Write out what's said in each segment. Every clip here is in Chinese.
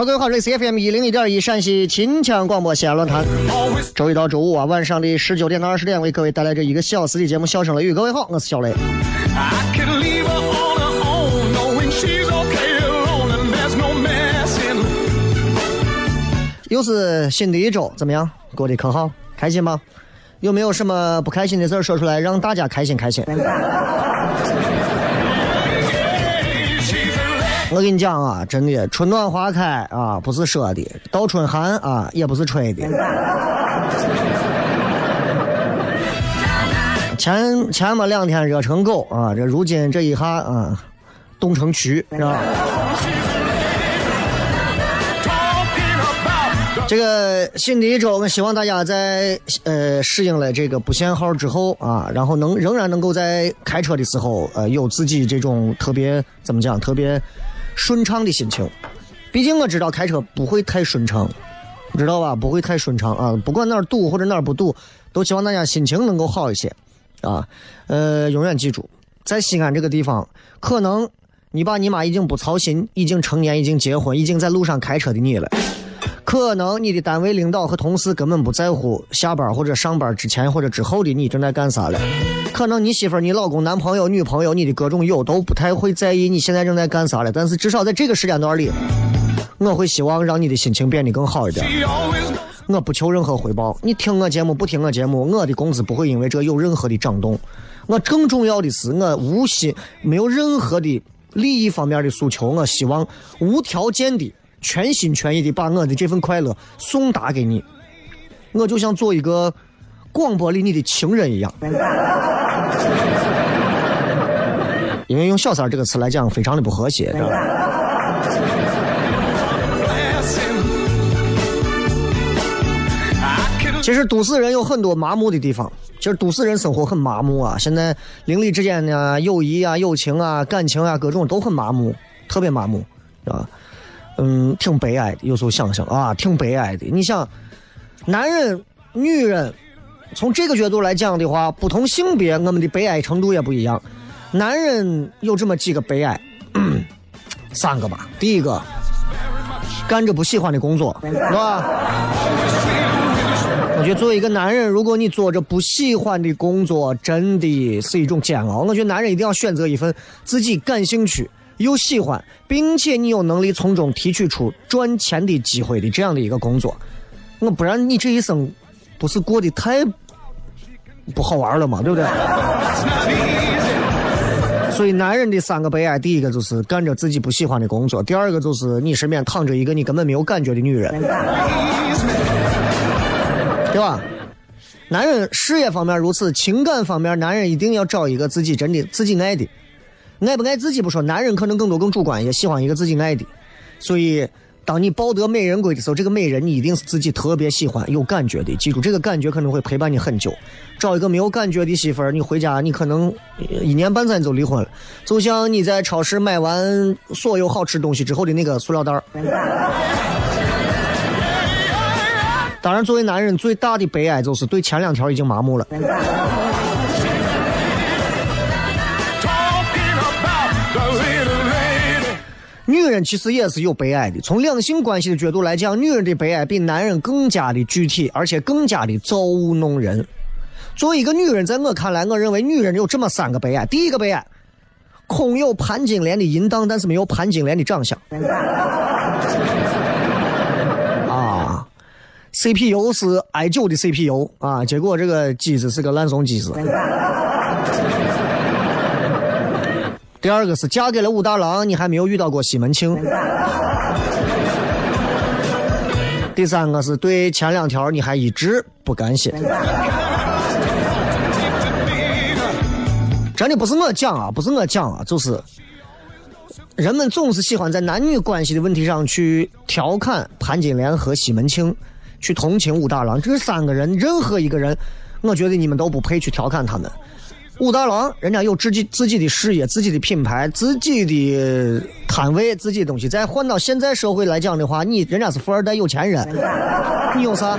好了，各位好，这里是 FM 一零一点一陕西秦腔广播西安论坛。周一到周五啊，晚上的十九点到二十点，为各位带来这一个小时的节目《笑声雷雨》。各位好，我是小雷。I can leave her on her own, knowing she's okay alone and there's no messing. 又是新的一周，怎么样？过得可好？开心吗？有没有什么不开心的事儿说出来，让大家开心开心？我跟你讲啊，真的，春暖花开啊，不是说的；倒春寒啊，也不是吹的。前前么两天热成狗啊，这如今这一下啊，冻成蛆，是吧？这个新的一周，我希望大家在呃适应了这个不限号之后啊，然后能仍然能够在开车的时候，呃，有自己这种特别怎么讲，特别顺畅的心情。毕竟我知道开车不会太顺畅，知道吧？不会太顺畅啊，不管哪儿堵或者哪儿不堵，都希望大家心情能够好一些啊。呃，永远记住，在西安这个地方，可能你爸你妈已经不操心，已经成年，已经结婚，已经在路上开车的你了。可能你的单位领导和同事根本不在乎下班或者上班之前或者之后的你正在干啥了。可能你媳妇、你老公、男朋友、女朋友、你的各种友都不太会在意你现在正在干啥了。但是至少在这个时间段里，我会希望让你的心情变得更好一点。我不求任何回报，你听我节目不听我节目，我的工资不会因为这有任何的涨动。我更重要的是，我无心没有任何的利益方面的诉求，我希望无条件的、全心全意的把我的这份快乐送达给你。我就像做一个广播里你的情人一样。因为用“小三”这个词来讲，非常的不和谐，知道吧？其实都市人有很多麻木的地方，其实都市人生活很麻木啊。现在邻里之间呢，友谊啊、友情啊、感情啊，各种都很麻木，特别麻木，啊，嗯，挺悲哀的。有时候想想啊，挺悲哀的。你想，男人、女人，从这个角度来讲的话，不同性别我们的悲哀程度也不一样。男人有这么几个悲哀，三个吧。第一个，干着不喜欢的工作，是吧？我觉得作为一个男人，如果你做着不喜欢的工作，真的是一种煎熬。我觉得男人一定要选择一份自己感兴趣又喜欢，并且你有能力从中提取出赚钱的机会的这样的一个工作。我不然你这一生不是过得太不好玩了嘛，对不对？所以男人的三个悲哀，第一个就是干着自己不喜欢的工作，第二个就是你身边躺着一个你根本没有感觉的女人，对吧？男人事业方面如此，情感方面，男人一定要找一个自己真的自己爱的，爱不爱自己不说，男人可能更多更主观一些，喜欢一个自己爱的。所以，当你抱得美人归的时候，这个美人你一定是自己特别喜欢、有感觉的。记住，这个感觉可能会陪伴你很久。找一个没有感觉的媳妇儿，你回家你可能一年半载你就离婚了。就像你在超市买完所有好吃东西之后的那个塑料袋儿。当然，作为男人最大的悲哀就是对前两条已经麻木了。女人其实也是有悲哀的。从两性关系的角度来讲，女人的悲哀比男人更加的具体，而且更加的造物弄人。作为一个女人，在我看来，我认为女人有这么三个悲哀。第一个悲哀，空有潘金莲的淫荡，但是没有潘金莲的长相。啊，CPU 是 i 九的 CPU 啊，结果这个机子是个烂怂机子。第二个是嫁给了武大郎，你还没有遇到过西门庆。第三个是对前两条你还一直不感谢。真的不是我讲啊，不是我讲啊，就是人们总是喜欢在男女关系的问题上去调侃潘金莲和西门庆，去同情武大郎。这三个人，任何一个人，我觉得你们都不配去调侃他们。武大郎，人家有自己自己的事业、自己的品牌、自己的摊位、自己的东西。再换到现在社会来讲的话，你人家是富二代、有钱人，你有啥？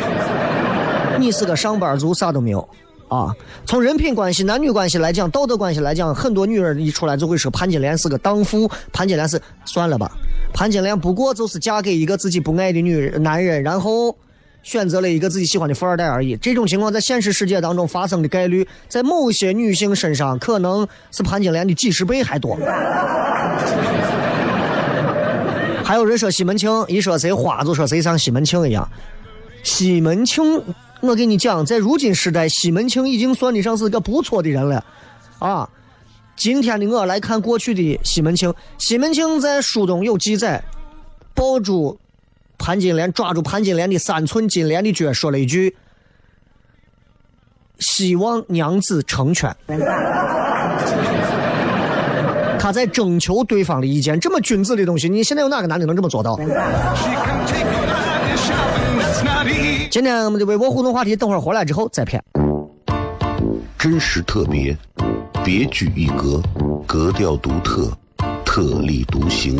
你是个上班族，啥都没有啊。从人品关系、男女关系来讲、道德关系来讲，很多女人一出来就会说潘金莲是个荡妇，潘金莲是算了吧，潘金莲不过就是嫁给一个自己不爱的女人男人，然后。选择了一个自己喜欢的富二代而已。这种情况在现实世界当中发生的概率，在某些女性身上可能是潘金莲的几十倍还多。还有人说西门庆，一说谁花就说谁像西门庆一样。西门庆，我给你讲，在如今时代，西门庆已经算得上是个不错的人了，啊。今天的我来看过去的西门庆，西门庆在书中有记载，抱住潘金莲抓住潘金莲的三寸金莲的脚，说了一句：“希望娘子成全。”他在征求对方的意见，这么君子的东西，你现在有哪个男的能这么做到.今天我们的微博互动话题，等会儿回来之后再骗。真实特别，别具一格，格调独特，特立独行，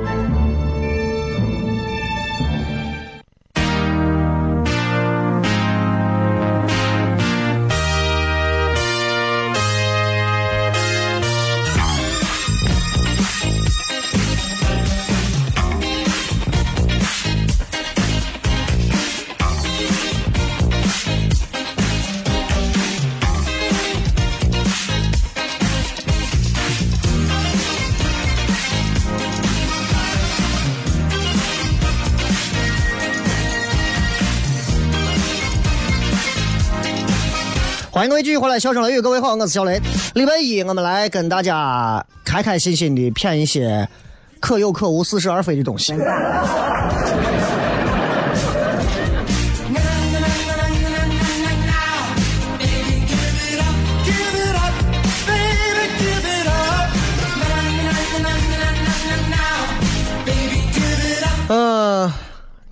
欢迎各位继续回来，笑声雷雨，各位好，我是小雷。礼拜一我们来跟大家开开心心的骗一些可有可无、似是而非的东西。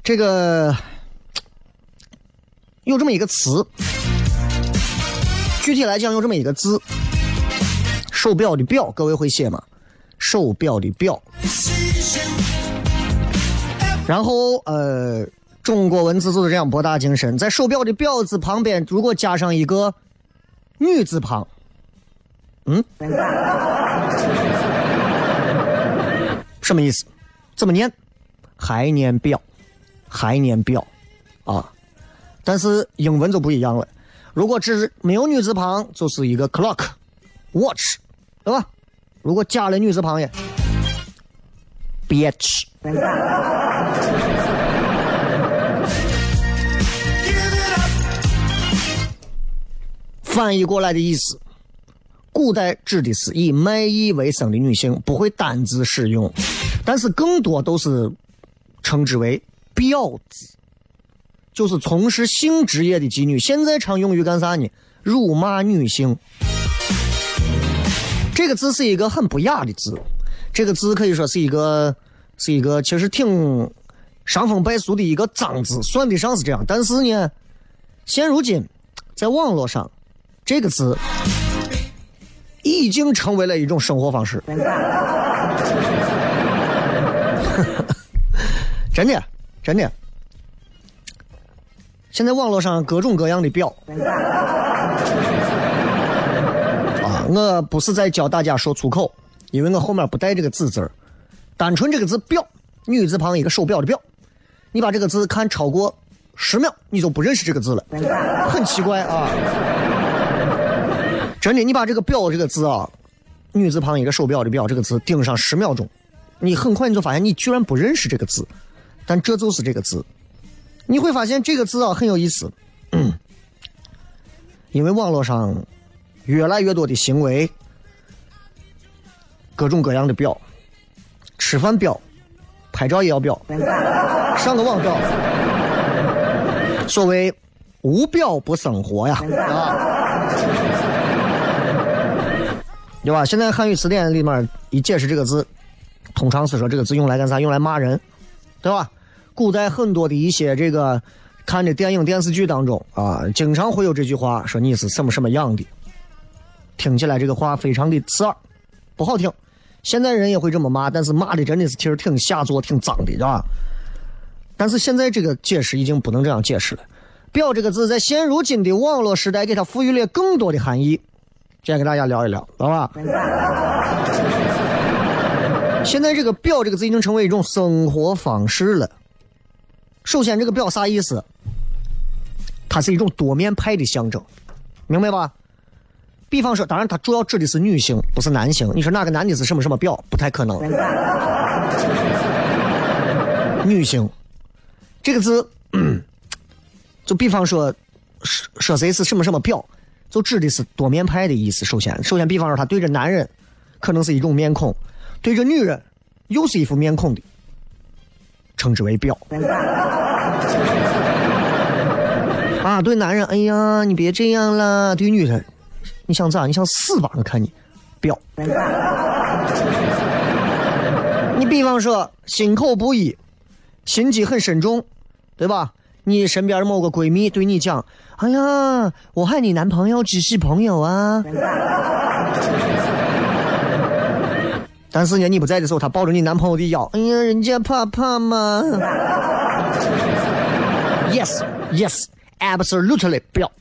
这个有这么一个词，具体来讲有这么一个字，手表的表，各位会写吗？手表的表。然后呃，中国文字就是这样博大精深，在手表的表字旁边，如果加上一个女字旁，嗯，什么意思？怎么念？还念表，还念表，啊！但是英文就不一样了。如果只是没有女字旁，就是一个 clock，watch，对吧？如果加了女字旁也，bitch。翻译过来的意思，古代指的是以卖艺为生的女性，不会单字使用，但是更多都是。称之为“婊子”，就是从事性职业的妓女。现在常用于干啥呢？辱骂女性。这个字是一个很不雅的字，这个字可以说是一个是一个其实挺伤风败俗的一个脏字，算得上是这样。但是呢，现如今在网络上，这个字已经成为了一种生活方式。真的，真的。现在网络上各种各样的表 啊，我不是在教大家说粗口，因为我后面不带这个“字字儿，单纯这个字“表”，女字旁一个手表的“表”，你把这个字看超过十秒，你就不认识这个字了，很奇怪啊。真的，你把这个“表”这个字啊，女字旁一个手表的“表”这个字盯上十秒钟，你很快你就发现你居然不认识这个字。但这就是这个字，你会发现这个字啊很有意思，因为网络上越来越多的行为，各种各样的表，吃饭表，拍照也要表，上个网表，所谓无表不生活呀，啊，对吧？现在汉语词典里面一解释这个字，通常是说这个字用来干啥？用来骂人，对吧？古代很多的一些这个看的电影电视剧当中啊，经常会有这句话说你是什么什么样的，听起来这个话非常的刺耳，不好听。现在人也会这么骂，但是骂的真的是其实挺下作、挺脏的，是吧？但是现在这个解释已经不能这样解释了。表这个字在现如今的网络时代，给它赋予了更多的含义。今天跟大家聊一聊，好吧？现在这个表这个字已经成为一种生活方式了。首先，这个表啥意思？它是一种多面派的象征，明白吧？比方说，当然它主要指的是女性，不是男性。你说哪个男的是什么什么表？不太可能。女性这个字，就比方说说说谁是什么什么表，就指的是多面派的意思。首先，首先，比方说他对着男人可能是一种面孔，对着女人又是一副面孔的。称之为表 啊，对男人，哎呀，你别这样了；对女人，你想咋？你想死吧？我看你表。你比方说，心口不一，心机很深重，对吧？你身边某个闺蜜对你讲：“哎呀，我和你男朋友只是朋友啊。” 但是呢，你不在的时候，他抱着你男朋友的腰，哎呀，人家怕怕吗？Yes, yes, absolutely，不要。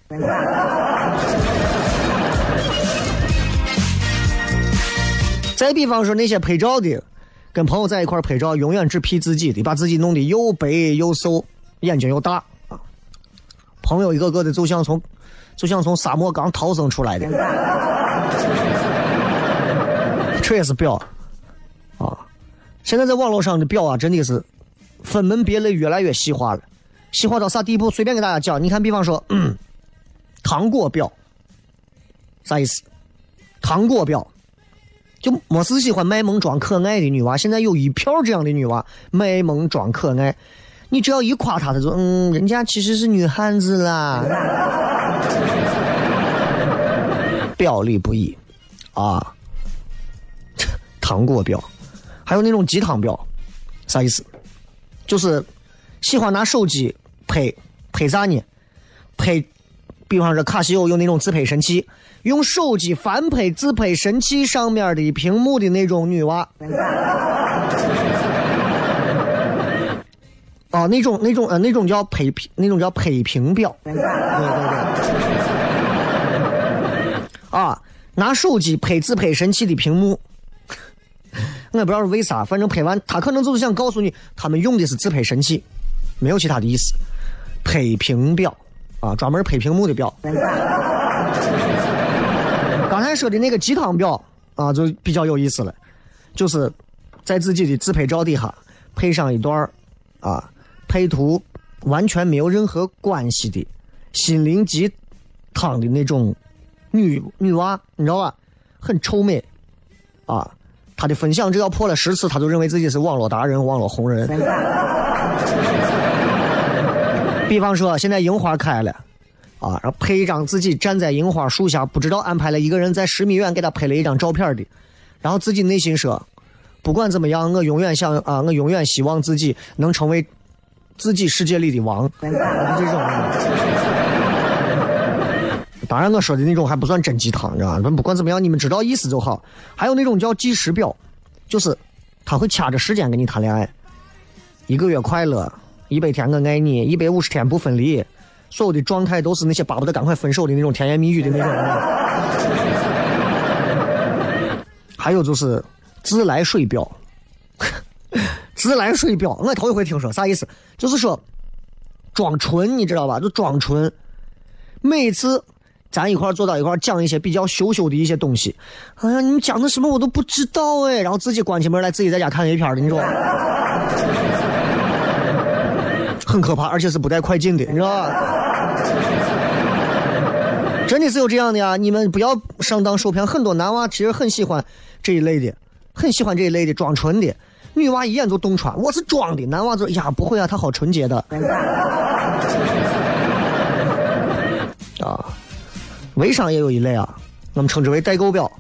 再比方说那些拍照的，跟朋友在一块拍照，永远只 P 自己的，把自己弄得又白又瘦，眼睛又大。朋友一个个的就像从，就像从沙漠刚逃生出来的，这也是表。现在在网络上的表啊，真的是分门别类，越来越细化了。细化到啥地步？随便给大家讲，你看，比方说，嗯糖果表，啥意思？糖果婊，就没事喜欢卖萌装可爱的女娃，现在有一票这样的女娃卖萌装可爱，你只要一夸她，她就嗯，人家其实是女汉子啦，表里不一啊，糖果婊，还有那种鸡汤表，啥意思？就是喜欢拿手机拍拍啥呢？拍，比方说卡西欧有那种自拍神器，用手机翻拍自拍神器上面的屏幕的那种女娃。啊，那种那种呃，那种叫拍屏，那种叫拍屏表。对对对。啊，拿手机拍自拍神器的屏幕，我也不知道是为啥，反正拍完，他可能就是想告诉你，他们用的是自拍神器，没有其他的意思。拍屏表啊，专门拍屏幕的表。刚才说的那个鸡汤表啊，就比较有意思了，就是在自己的自拍照底下配上一段啊，配图完全没有任何关系的心灵鸡汤的那种女女娃，你知道吧？很臭美啊！他的分享只要破了十次，他就认为自己是网络达人、网络红人。比方说，现在樱花开了，啊，然后拍一张自己站在樱花树下，不知道安排了一个人在十米远给他拍了一张照片的，然后自己内心说，不管怎么样，我永远想啊，我永远希望自己能成为自己世界里的王，这种。当然，我说的那种还不算真鸡汤，你知道吧？不管怎么样，你们知道意思就好。还有那种叫计时表，就是他会掐着时间跟你谈恋爱，一个月快乐。一百天我爱你，一百五十天不分离，所有的状态都是那些巴不得赶快分手的那种甜言蜜语的那种。还有就是自来水表，自来水表，我头一回听说，啥意思？就是说装纯，你知道吧？就装纯。每次咱一块儿坐到一块儿讲一些比较羞羞的一些东西，哎呀，你们讲的什么我都不知道哎，然后自己关起门来自己在家看 A 片的那种。很可怕，而且是不带快进的，你知道吧？真的是有这样的呀！你们不要上当受骗。很多男娃其实很喜欢这一类的，很喜欢这一类的装纯的。女娃一眼就洞穿，我是装的。男娃就呀，不会啊，他好纯洁的。啊，微商也有一类啊，我们称之为代购表，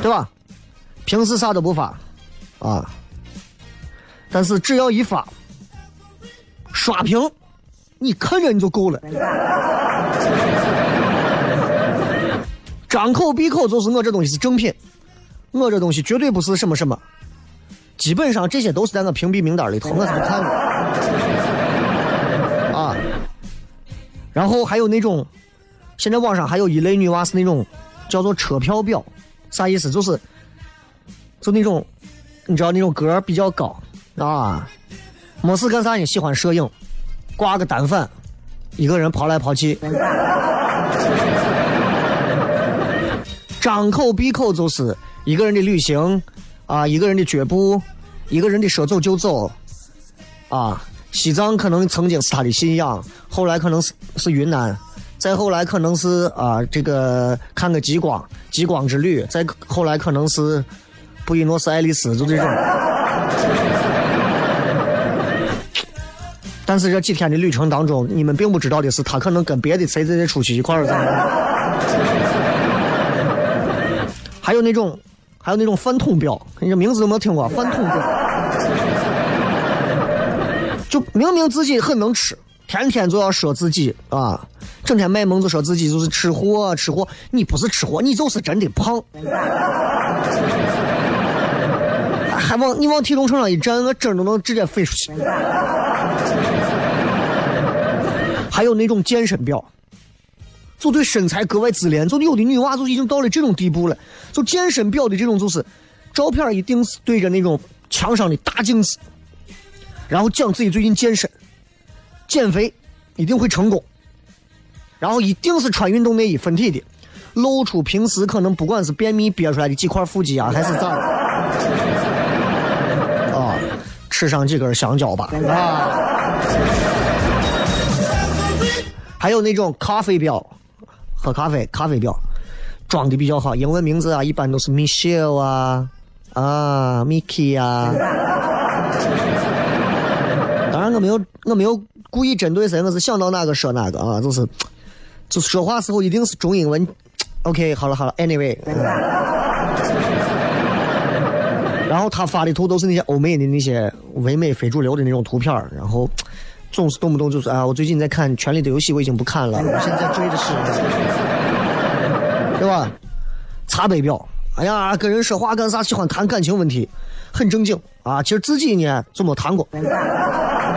对吧？平时啥都不发，啊。但是只要一发，刷屏，你看着你就够了。张口闭口就是我这东西是正品，我这东西绝对不是什么什么。基本上这些都是在我屏蔽名单里头，我是不看的。然后还有那种，现在网上还有一类女娃是那种叫做车票表，啥意思？就是，就那种，你知道那种个比较高。啊，没事干啥呢？喜欢摄影，挂个单反，一个人跑来跑去，张口闭口就是一个人的旅行，啊，一个人的脚步，一个人的说走就走，啊，西藏可能曾经是他的信仰，后来可能是是云南，再后来可能是啊这个看个极光，极光之旅，再后来可能是布宜诺斯艾利斯，就这种。但是这几天的旅程当中，你们并不知道的是，他可能跟别的谁谁谁出去一块儿了还有那种，还有那种饭桶表，你这名字有没听过？饭桶表，就明明自己很能吃，天天就要说自己啊，整天卖萌就说自己就是吃货，吃货。你不是吃货，你就是真的胖。还往你往体重秤上一站，我针都能直接飞出去。还有那种健身表，就对身材格外自恋，就有的女娃就已经到了这种地步了。就健身表的这种，就是照片一定是对着那种墙上的大镜子，然后讲自己最近健身、减肥一定会成功，然后一定是穿运动内衣分体的，露出平时可能不管是便秘憋出来的几块腹肌啊，还是咋的，啊，吃上几根香蕉吧，啊。还有那种咖啡表，喝咖啡咖啡表，装的比较好，英文名字啊，一般都是 Michelle 啊啊 Mickey 啊。我没有我没有故意针对谁，我是想到哪个说哪个啊，就是就是说话时候一定是中英文。OK，好了好了，Anyway。然后他发的图都是那些欧美的那些唯美非主流的那种图片然后总是动不动就说啊，我最近在看《权力的游戏》，我已经不看了，我现在追的是，对吧？茶杯表，哎呀，跟人说话干啥喜欢谈感情问题，很正经啊。其实自己呢就没谈过。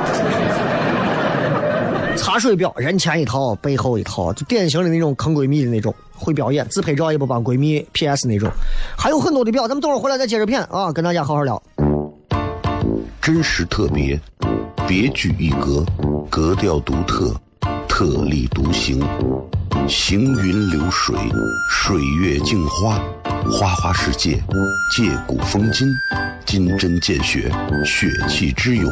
茶水表，人前一套，背后一套，就典型的那种坑闺蜜的那种，会表演，自拍照也不帮闺蜜 PS 那种，还有很多的表，咱们等会儿回来再接着片啊，跟大家好好聊。真实特别，别具一格，格调独特，特立独行，行云流水，水月镜花，花花世界，借古风今，金针见血，血气之勇，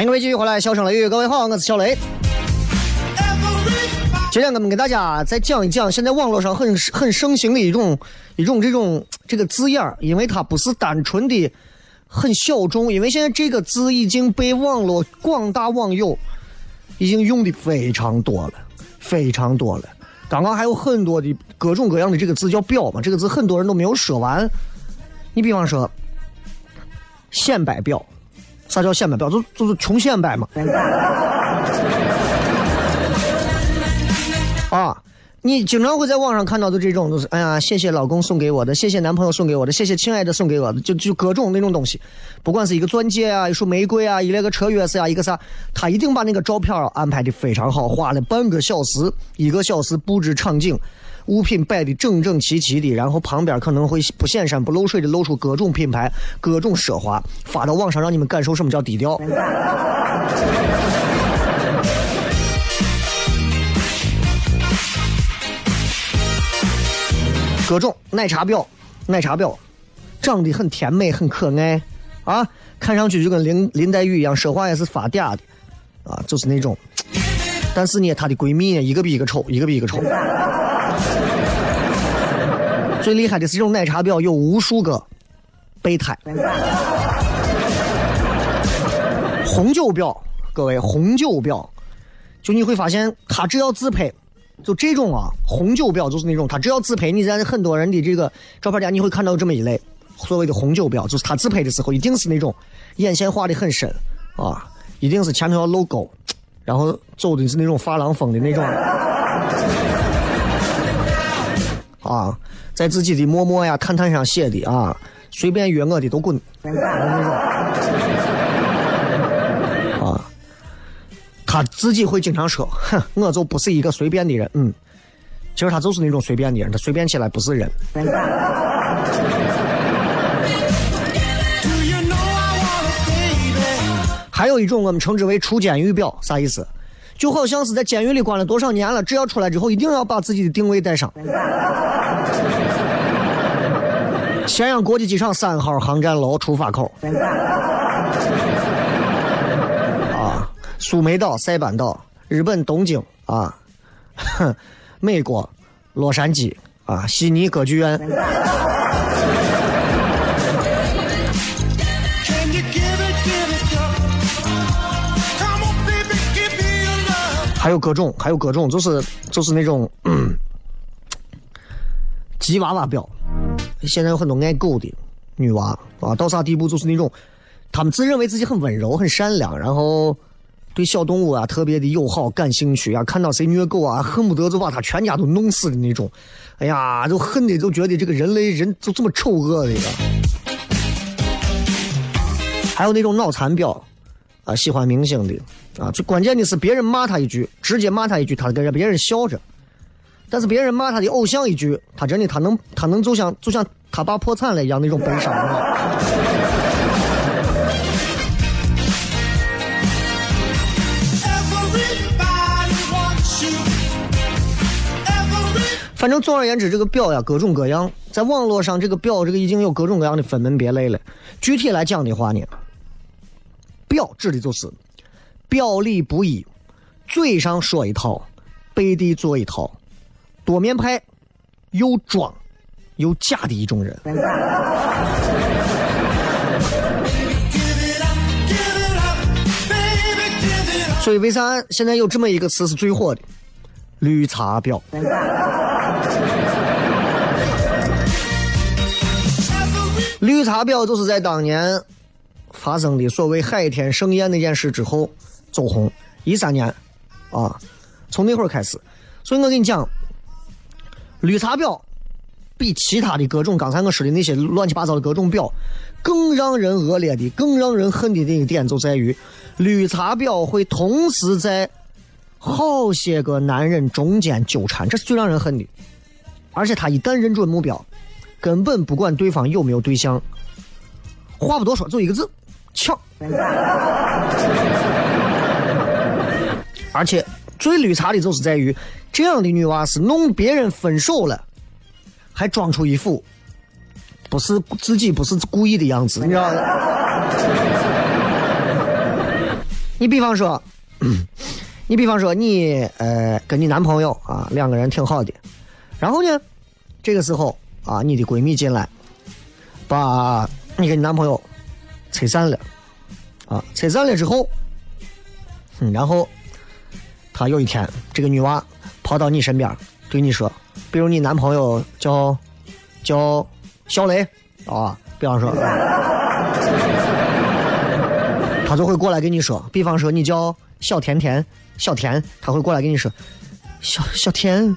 欢迎各位继续回来，笑声雷雨，各位好，我是小雷。今天我们给大家再讲一讲现在网络上很很盛行的一种一种这种这个字眼儿，因为它不是单纯的很小众，因为现在这个字已经被网络广大网友已经用的非常多了，非常多了。刚刚还有很多的各种各样的这个字叫表嘛，这个字很多人都没有说完。你比方说显摆表。啥叫显摆表？就就是穷显摆嘛。啊，你经常会在网上看到的这种，就是哎呀，谢谢老公送给我的，谢谢男朋友送给我的，谢谢亲爱的送给我的，就就各种那种东西。不管是一个钻戒啊，一束玫瑰啊，一那个车钥匙啊，一个啥，他一定把那个照片安排的非常好，花了半个小时、一个小时布置场景。物品摆的整整齐齐的，然后旁边可能会不显山不漏水的露出各种品牌、各种奢华，发到网上让你们感受什么叫低调。各种奶茶婊，奶茶婊，长得很甜美很可爱啊，看上去就跟林林黛玉一样，说话也是发嗲的啊，就是那种。但是呢，她的闺蜜呢，一个比一个丑，一个比一个丑。最厉害的是这种奶茶婊有无数个备胎。红酒婊，各位红酒婊，就你会发现，他只要自拍，就这种啊，红酒婊就是那种，他只要自拍，你在很多人的这个照片里，你会看到这么一类，所谓的红酒婊，就是他自拍的时候，一定是那种眼线画的很深啊，一定是前头要露沟，然后走的是那种发廊风的那种。啊，在自己的陌陌呀、探探上写的啊，随便约我的都滚。啊他自己会经常说：“哼，我就不是一个随便的人。”嗯，其实他就是那种随便的人，他随便起来不是人。还有一种我们称之为出监狱表，啥意思？就好像是在监狱里关了多少年了，只要出来之后，一定要把自己的定位带上。咸阳国际机场三号航站楼出发口。啊，苏梅岛、塞班岛，日本东京啊，哼，美国洛杉矶啊，悉尼歌剧院。还有各种，还有各种，就是就是那种吉娃娃表。现在有很多爱狗的女娃啊，到啥地步就是那种，她们自认为自己很温柔、很善良，然后对小动物啊特别的友好、感兴趣啊，看到谁虐狗啊，恨不得就把他全家都弄死的那种。哎呀，就恨的就觉得这个人类人就这么丑恶的一个。还有那种脑残婊啊，喜欢明星的啊，最关键的是别人骂他一句，直接骂他一句，他跟着别人笑着。但是别人骂他的偶像一句，他真的他能他能就像就像他爸破产了一样那种悲伤啊。Everybody wants you. Every 反正总而言之，这个表呀各种各样，在网络上这个表这个已经有各种各样的分门别类了。具体来讲的话呢，表指的就是表里不一，嘴上说一套，背地做一套，多面派，又装又假的一种人。所以为啥现在有这么一个词是最火的？绿茶婊。绿茶婊就是在当年发生的所谓海天盛宴那件事之后走红，一三年啊，从那会儿开始。所以我跟你讲，绿茶婊比其他的各种刚才我说的那些乱七八糟的各种婊更让人恶劣的、更让人恨的那一点就在于，绿茶婊会同时在好些个男人中间纠缠，这是最让人恨的。而且他一旦认准目标，根本不管对方有没有对象，话不多说，就一个字，抢。而 且最绿茶的就是在于，这样的女娃是弄别人分手了，还装出一副不是自己不是故意的样子，你知道吗？你比方说，你比方说你呃跟你男朋友啊两个人挺好的，然后呢，这个时候啊你的闺蜜进来，把你跟你男朋友拆散了，啊拆散了之后，嗯，然后她有一天这个女娃跑到你身边对你说，比如你男朋友叫叫小雷啊，比方说。他就会过来跟你说，比方说你叫小甜甜，小甜，他会过来跟你说，小小甜，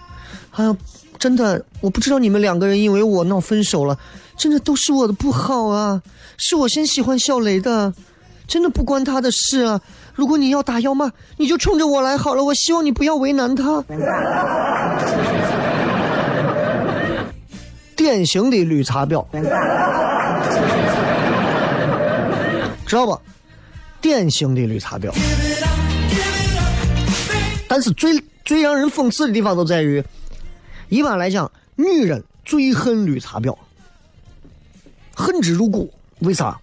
哎呀，真的，我不知道你们两个人因为我闹分手了，真的都是我的不好啊，是我先喜欢小雷的，真的不关他的事啊。如果你要打要骂，你就冲着我来好了，我希望你不要为难他。典型的绿茶婊，知道不？典型的绿茶婊。但是最最让人讽刺的地方就在于，一般来讲，女人最恨绿茶婊，恨之入骨。为啥？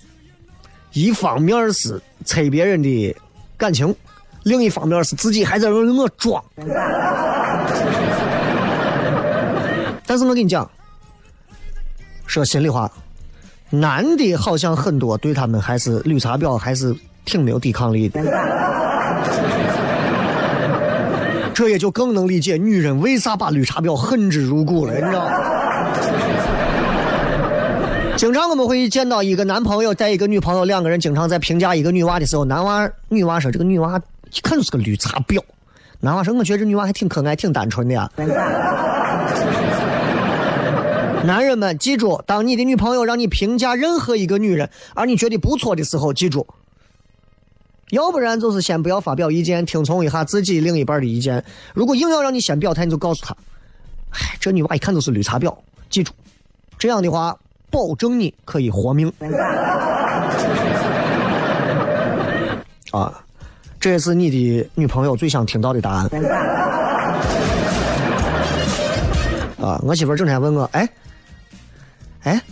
一方面是拆别人的感情，另一方面是自己还在那儿我装。但是我跟你讲，说心里话，男的好像很多对他们还是绿茶婊，还是挺没有抵抗力的。这也就更能理解女人为啥把绿茶婊恨之入骨了，你知道吗？经常我们会见到一个男朋友带一个女朋友，两个人经常在评价一个女娃的时候，男娃女娃说这个女娃一看就是个绿茶婊，男娃说我觉得这女娃还挺可爱，挺单纯的呀。男人们记住，当你的女朋友让你评价任何一个女人，而你觉得不错的时候，记住，要不然就是先不要发表意见，听从一下自己另一半的意见。如果硬要让你先表态，你就告诉他，哎，这女娃一看就是绿茶婊，记住，这样的话保证你可以活命。啊，这也是你的女朋友最想听到的答案。啊，我媳妇儿整天问我，哎，哎，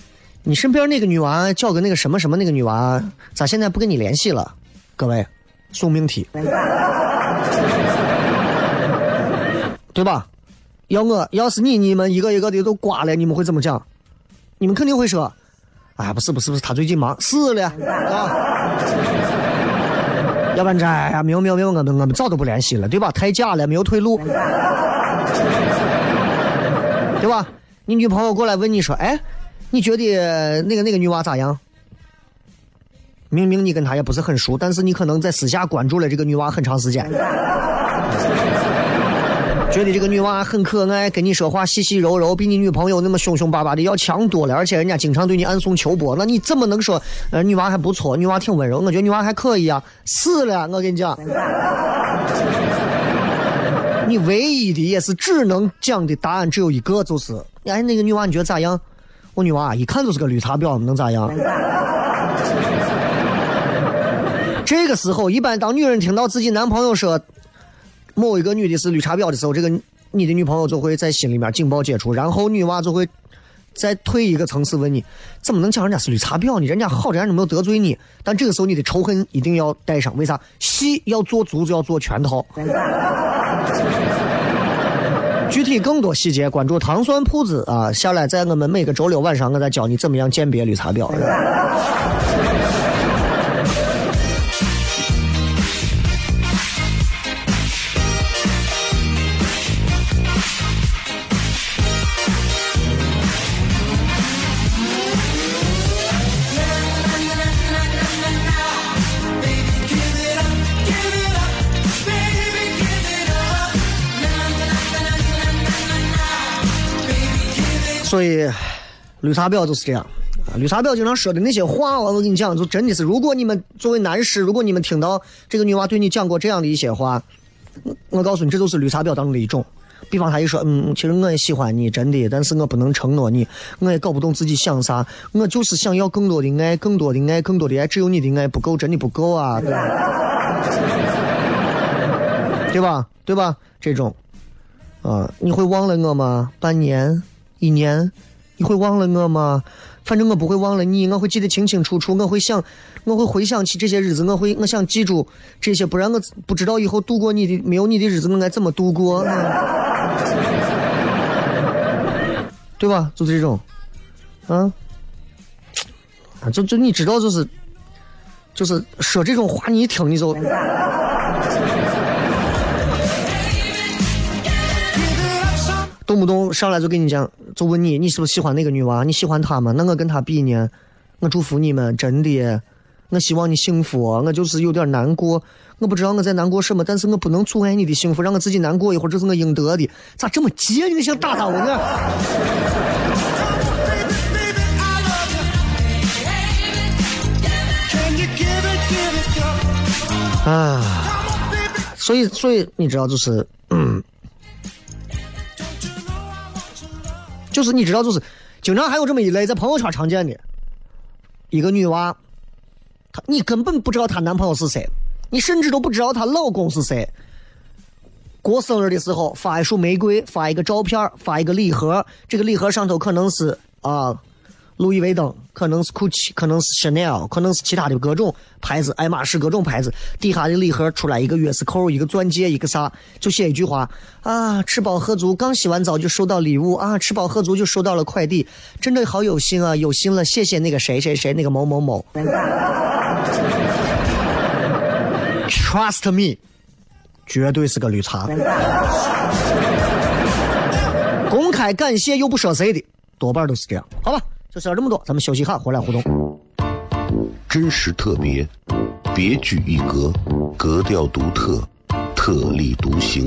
你身边那个女娃叫个那个什么什么那个女娃，咋现在不跟你联系了？各位，送命题，对吧？要我要是你，你们一个一个的都挂了，你们会怎么讲？你们肯定会说，哎，不是不是不是，他最近忙，是了啊。要不然这哎呀，没有没有没有，我们我们早都不联系了，对吧？太假了，没有退路，对吧？你女朋友过来问你说，哎，你觉得那个那个女娃咋样？明明你跟她也不是很熟，但是你可能在私下关注了这个女娃很长时间，觉得这个女娃很可爱，跟你说话细细柔柔，比你女朋友那么凶凶巴巴的要强多了，而且人家经常对你暗送秋波，那你怎么能说呃女娃还不错？女娃挺温柔，我觉得女娃还可以啊。死了，我跟你讲，你唯一的也是只能讲的答案只有一个，就是哎那个女娃你觉得咋样？我女娃一看就是个绿茶婊，能咋样？这个时候，一般当女人听到自己男朋友说某一个女的是绿茶婊的时候，这个你的女朋友就会在心里面警报解除，然后女娃就会再退一个层次问你，怎么能讲人家是绿茶婊呢？人家好，人家没有得罪你，但这个时候你的仇恨一定要带上，为啥？戏要做足就要做全套。具体更多细节，关注糖蒜铺子啊！下来在我们每个周六晚上，我再教你怎么样鉴别绿茶婊。所以，绿茶婊就是这样。绿茶婊经常说的那些话，我跟你讲，就真的是，如果你们作为男士，如果你们听到这个女娃对你讲过这样的一些话，我告诉你，这就是绿茶婊当中的一种。比方她一说，嗯，其实我也喜欢你，真的，但是我不能承诺你，我也搞不懂自己想啥，我就是想要更多的爱，更多的爱，更多的爱，只有你的爱不够，真的不够啊，对吧？对吧？对吧？这种，啊，你会忘了我吗？半年？一年，你会忘了我吗？反正我不会忘了你，我会记得清清楚楚。我会想，我会回想起这些日子，我会，我想记住这些，不然我不知道以后度过你的没有你的日子，我该怎么度过？对吧？就是这种，啊，就就你知道，就是，就是说这种话，你一听你就。动不动上来就跟你讲，就问你，你是不是喜欢那个女娃？你喜欢她吗？那我跟她比呢？我祝福你们，真的，我希望你幸福。我就是有点难过，我不知道我在难过什么，但是我不能阻碍你的幸福，让我自己难过一会儿，这是我应得的。咋这么贱？你想打打我呢？啊，所以，所以你知道，就是，嗯。就是你知道，就是经常还有这么一类在朋友圈常见的，一个女娃，她你根本不知道她男朋友是谁，你甚至都不知道她老公是谁。过生日的时候发一束玫瑰，发一个照片，发一个礼盒，这个礼盒上头可能是啊。路易威登可能是 Gucci，可能是 Chanel，可能是其他的各种牌子，爱马仕各种牌子。底下的礼盒出来一个钥匙扣，一个钻戒，一个啥，就写一句话啊，吃饱喝足，刚洗完澡就收到礼物啊，吃饱喝足就收到了快递，真的好有心啊，有心了，谢谢那个谁谁谁那个某某某。Trust me，绝对是个绿茶。公开感谢又不说谁的，多半都是这样，好吧。就说这么多，咱们休息哈，回来互动。真实特别，别具一格，格调独特，特立独行，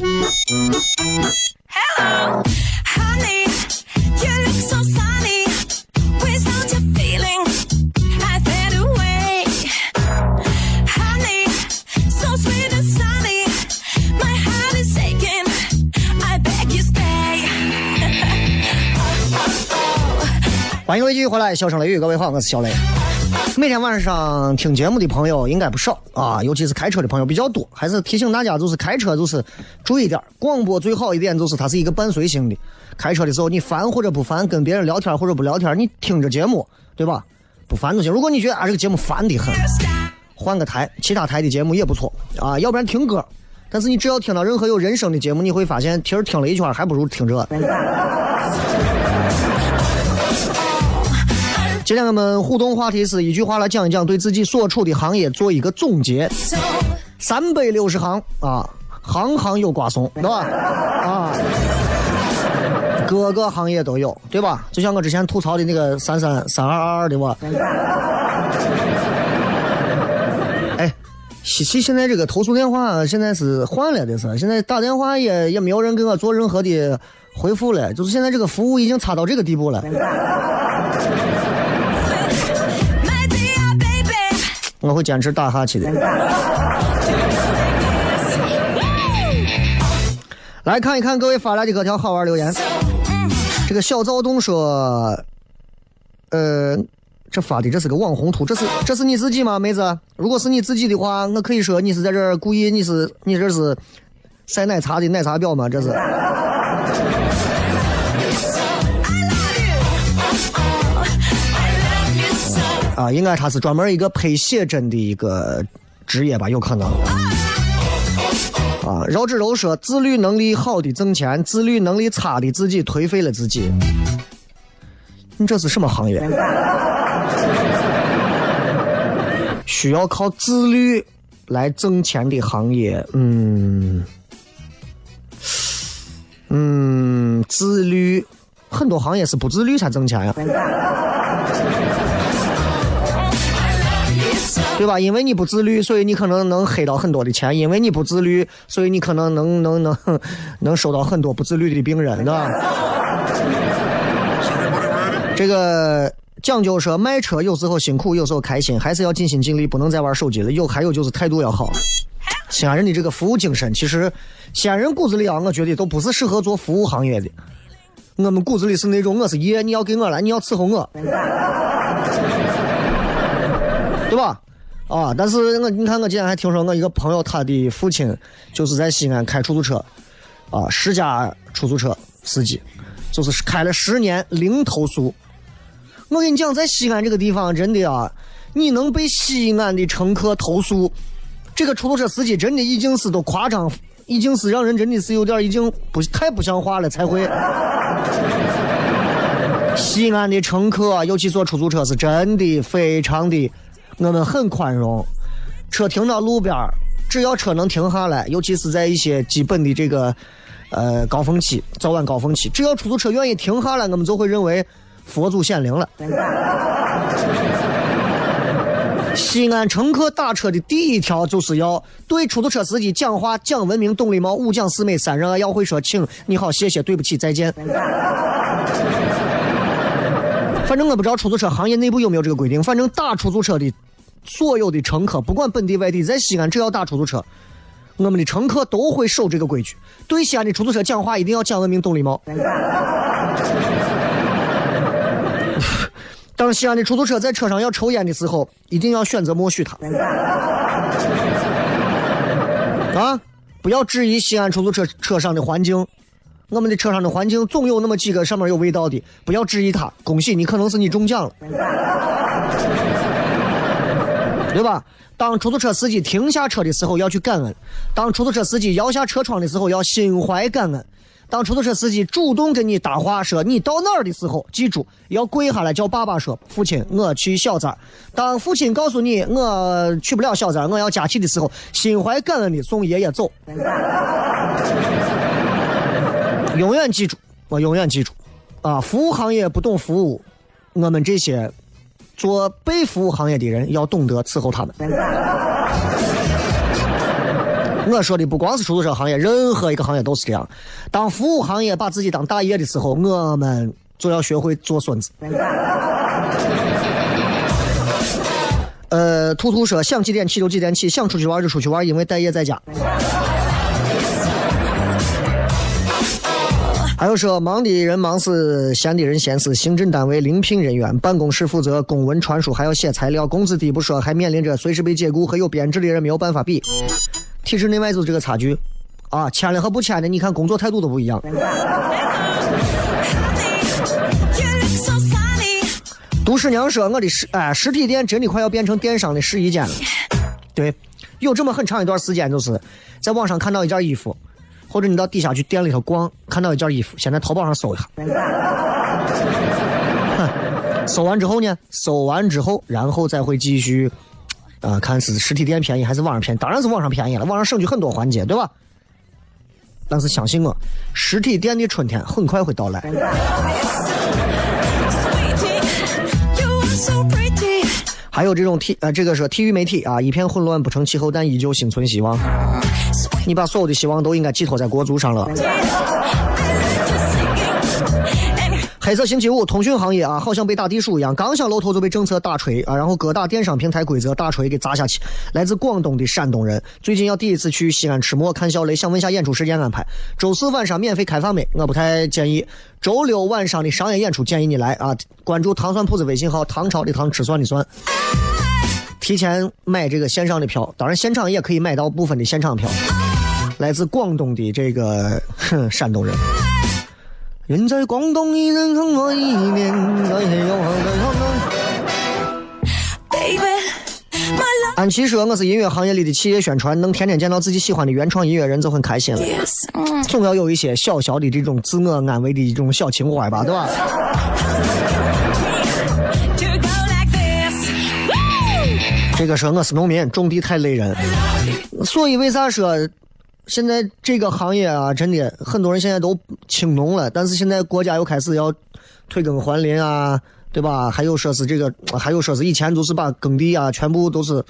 Hello, honey, you look so sunny. Without your feeling, I fade away. Honey, so sweet and sunny. My heart is aching. I beg you stay. 欢迎各位继续回来，笑声雷雨，各位好，我是小雷。每天晚上听节目的朋友应该不少啊，尤其是开车的朋友比较多。还是提醒大家，就是开车就是注意点广播最好一点就是它是一个伴随性的。开车的时候你烦或者不烦，跟别人聊天或者不聊天，你听着节目，对吧？不烦就行。如果你觉得啊这个节目烦的很，换个台，其他台的节目也不错啊，要不然听歌。但是你只要听到任何有人声的节目，你会发现其实听了一圈还不如听这。今天我们互动话题是一句话来讲一讲对自己所处的行业做一个总结。三百六十行啊，行行有瓜怂，对吧？啊，各个行业都有，对吧？就像我之前吐槽的那个三三三二二二的吧。哎，西西现在这个投诉电话现在是换了的是，现在打电话也也没有人给我做任何的回复了，就是现在这个服务已经差到这个地步了。我会坚持打下去的。来看一看各位发来的各条好玩留言。这个小躁动说，呃，这发的这是个网红图，这是这是你自己吗，妹子？如果是你自己的话，我可以说你是在这儿故意，你是你这是晒奶茶的奶茶婊吗？这是。应该他是专门一个拍写真的一个职业吧，有可能。啊，饶志柔说，自律能力好的挣钱，自律能力差的自己颓废了自己。你这是什么行业？需要靠自律来挣钱的行业，嗯嗯，自律，很多行业是不自律才挣钱呀。对吧？因为你不自律，所以你可能能黑到很多的钱；因为你不自律，所以你可能能能能能收到很多不自律的病人，对吧？这个讲究说卖车有时候辛苦，有时候开心，还是要尽心尽力，不能再玩手机了。有还有就是态度要好。西安人的这个服务精神，其实西安人骨子里啊，我觉得都不是适合做服务行业的。我们骨子里是那种我是爷，你要给我来，你要伺候我，对吧？啊！但是我你看，我今天还听说我一个朋友，他的父亲就是在西安开出租车，啊，十佳出租车司机，就是开了十年零投诉。我跟你讲，在西安这个地方，真的啊，你能被西安的乘客投诉，这个出租车司机真的已经是都夸张，已经是让人真的是有点已经不太不像话了才会。西安的乘客，尤其坐出租车，是真的非常的。我们很宽容，车停到路边只要车能停下来，尤其是在一些基本的这个呃高峰期、早晚高峰期，只要出租车愿意停下来，我们就会认为佛祖显灵了。西安乘客打车的第一条就是要对出租车司机讲话讲文明、懂礼貌，五讲四美三仁爱，要会说请、你好、谢谢、对不起、再见。反正我不知道出租车行业内部有没有这个规定，反正打出租车的所有的乘客，不管本地外地，在西安只要打出租车，我们的乘客都会守这个规矩。对西安的出租车讲话一定要讲文明、懂礼貌。当西安的出租车在车上要抽烟的时候，一定要选择默许他。啊，不要质疑西安出租车车上的环境。我们的车上的环境总有那么几个上面有味道的，不要质疑他。恭喜你，可能是你中奖了，对吧？当出租车司机停下车的时候要去感恩，当出租车司机摇下车窗的时候要心怀感恩，当出租车司机主动跟你搭话说你到哪儿的时候，记住要跪下来叫爸爸说父亲我去小寨。当父亲告诉你我去不了小寨，我要加气的时候，心怀感恩的送爷爷走。永远记住，我永远记住，啊，服务行业不懂服务，我们这些做被服务行业的人要懂得伺候他们。我说的不光是出租车行业，任何一个行业都是这样。当服务行业把自己当大爷的时候，我们就要学会做孙子。呃，兔兔说想几点起就几点起，想出去玩就出去玩，因为待业在家。还有说，忙的人忙死，闲的人闲死。行政单位临聘人员，办公室负责公文传输，还要写材料，工资低不说，还面临着随时被解雇，和有编制的人没有办法比。体制内外就是这个差距，啊，签了和不签的，你看工作态度都不一样。You look so sunny. 杜十娘说：“我的实哎，实体店真的快要变成电商的试衣间了。对，有这么很长一段时间，就是在网上看到一件衣服，或者你到底下去店里头逛，看到一件衣服，先在淘宝上搜一下。哼搜完之后呢，搜完之后，然后再会继续啊、看是实体店便宜还是网上便宜，当然是网上便宜了，网上省去很多环节，对吧？但是相信我，实体店的春天很快会到来。”还有这种体呃，这个是体育媒体啊，一片混乱不成气候，但依旧心存希望。你把所有的希望都应该寄托在国足上了。黑色星期五，通讯行业啊，好像被打地鼠一样，刚想露头就被政策打锤啊，然后各大电商平台规则打锤给砸下去。来自广东的山东人，最近要第一次去西安吃馍看小雷，想问下演出时间安排。周四晚上免费开放没？我不太建议。周六晚上的商业演出建议你来啊，关注糖蒜铺子微信号，唐朝的唐，吃蒜的蒜。提前买这个线上的票，当然现场也可以买到部分的现场票。来自广东的这个哼山东人。人在广东，一人疼我一年。哎呦 baby, my love 安琪说：“我是音乐行业里的企业宣传，能天天见到自己喜欢的原创音乐人就很开心了。mm, 总要有一些小小的这种自我安慰的一种小情怀吧，对吧!这个说我是农民，种地太累人。所以为啥说现在这个行业啊，真的很多人现在都青农了，但是现在国家又开始要退耕还林啊，对吧？还有说是这个，还有说是以前都是把耕地啊全部都是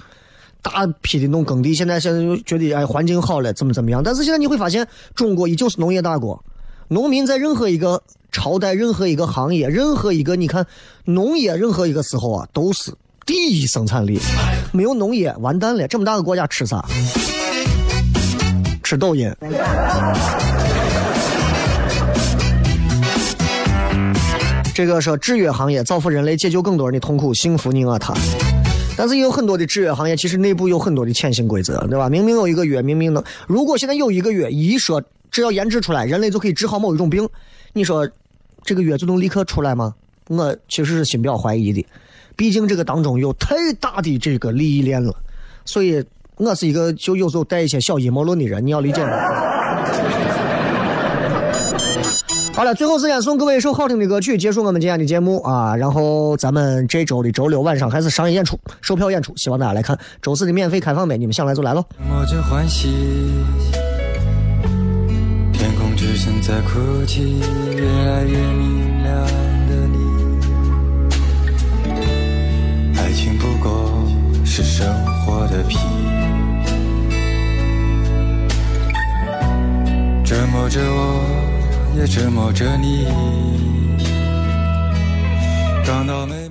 大批的弄耕地，现在现在又觉得哎环境好了，怎么怎么样？但是现在你会发现，中国依旧是农业大国，农民在任何一个朝代、任何一个行业、任何一个你看农业任何一个时候啊，都是第一生产力。没有农业完蛋了，这么大个国家吃啥？吃抖音。这个说制约行业造福人类，解救更多人的痛苦，幸福你我他。但是也有很多的制约行业，其实内部有很多的潜行规则，对吧？明明有一个药，明明能，如果现在有一个药，一说只要研制出来，人类就可以治好某一种病，你说这个药就能立刻出来吗？我其实是心比较怀疑的，毕竟这个当中有太大的这个利益链了，所以我是一个就有时候带一些小阴谋论的人，你要理解我。好了，最后时间送各位一首好听的歌曲，结束我们今天的节目啊。然后咱们这周的周六晚上还是商业演出，售票演出，希望大家来看。周四的免费开放呗，你们想来就来喽。摸着欢喜，天空之城在哭泣，越来越明是生活的皮，折磨着我，也折磨着你。感到没。